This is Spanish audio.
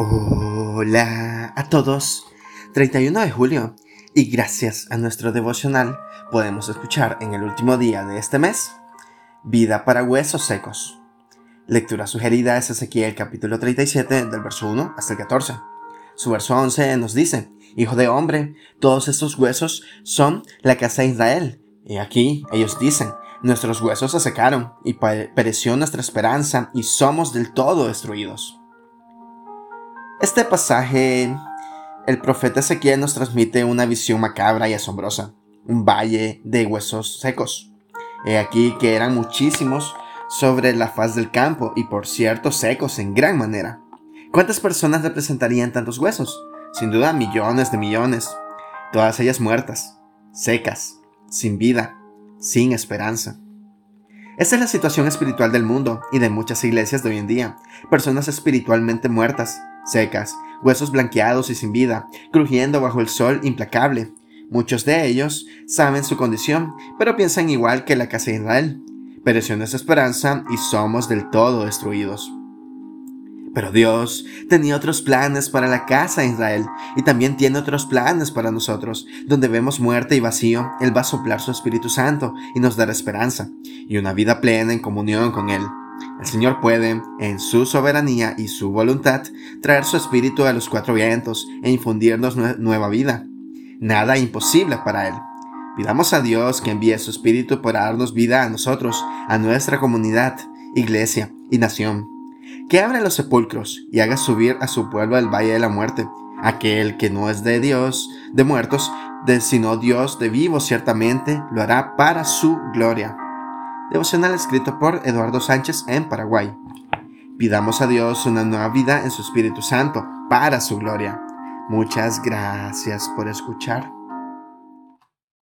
Hola a todos. 31 de julio y gracias a nuestro devocional podemos escuchar en el último día de este mes Vida para huesos secos. Lectura sugerida es Ezequiel capítulo 37 del verso 1 hasta el 14. Su verso 11 nos dice, Hijo de hombre, todos estos huesos son la casa de Israel. Y aquí ellos dicen, nuestros huesos se secaron y pereció nuestra esperanza y somos del todo destruidos. Este pasaje, el profeta Ezequiel nos transmite una visión macabra y asombrosa, un valle de huesos secos. He aquí que eran muchísimos sobre la faz del campo y por cierto secos en gran manera. ¿Cuántas personas representarían tantos huesos? Sin duda millones de millones, todas ellas muertas, secas, sin vida, sin esperanza. Esta es la situación espiritual del mundo y de muchas iglesias de hoy en día, personas espiritualmente muertas, secas, huesos blanqueados y sin vida, crujiendo bajo el sol implacable. Muchos de ellos saben su condición, pero piensan igual que la casa de Israel. Pereció nuestra esperanza y somos del todo destruidos. Pero Dios tenía otros planes para la casa de Israel y también tiene otros planes para nosotros. Donde vemos muerte y vacío, Él va a soplar su Espíritu Santo y nos dará esperanza y una vida plena en comunión con Él. El Señor puede, en su soberanía y su voluntad, traer su espíritu a los cuatro vientos e infundirnos nueva vida. Nada imposible para Él. Pidamos a Dios que envíe su espíritu para darnos vida a nosotros, a nuestra comunidad, iglesia y nación. Que abra los sepulcros y haga subir a su pueblo al valle de la muerte, aquel que no es de Dios, de muertos, de, sino Dios de vivos ciertamente, lo hará para su gloria. Devocional escrito por Eduardo Sánchez en Paraguay. Pidamos a Dios una nueva vida en su Espíritu Santo para su gloria. Muchas gracias por escuchar.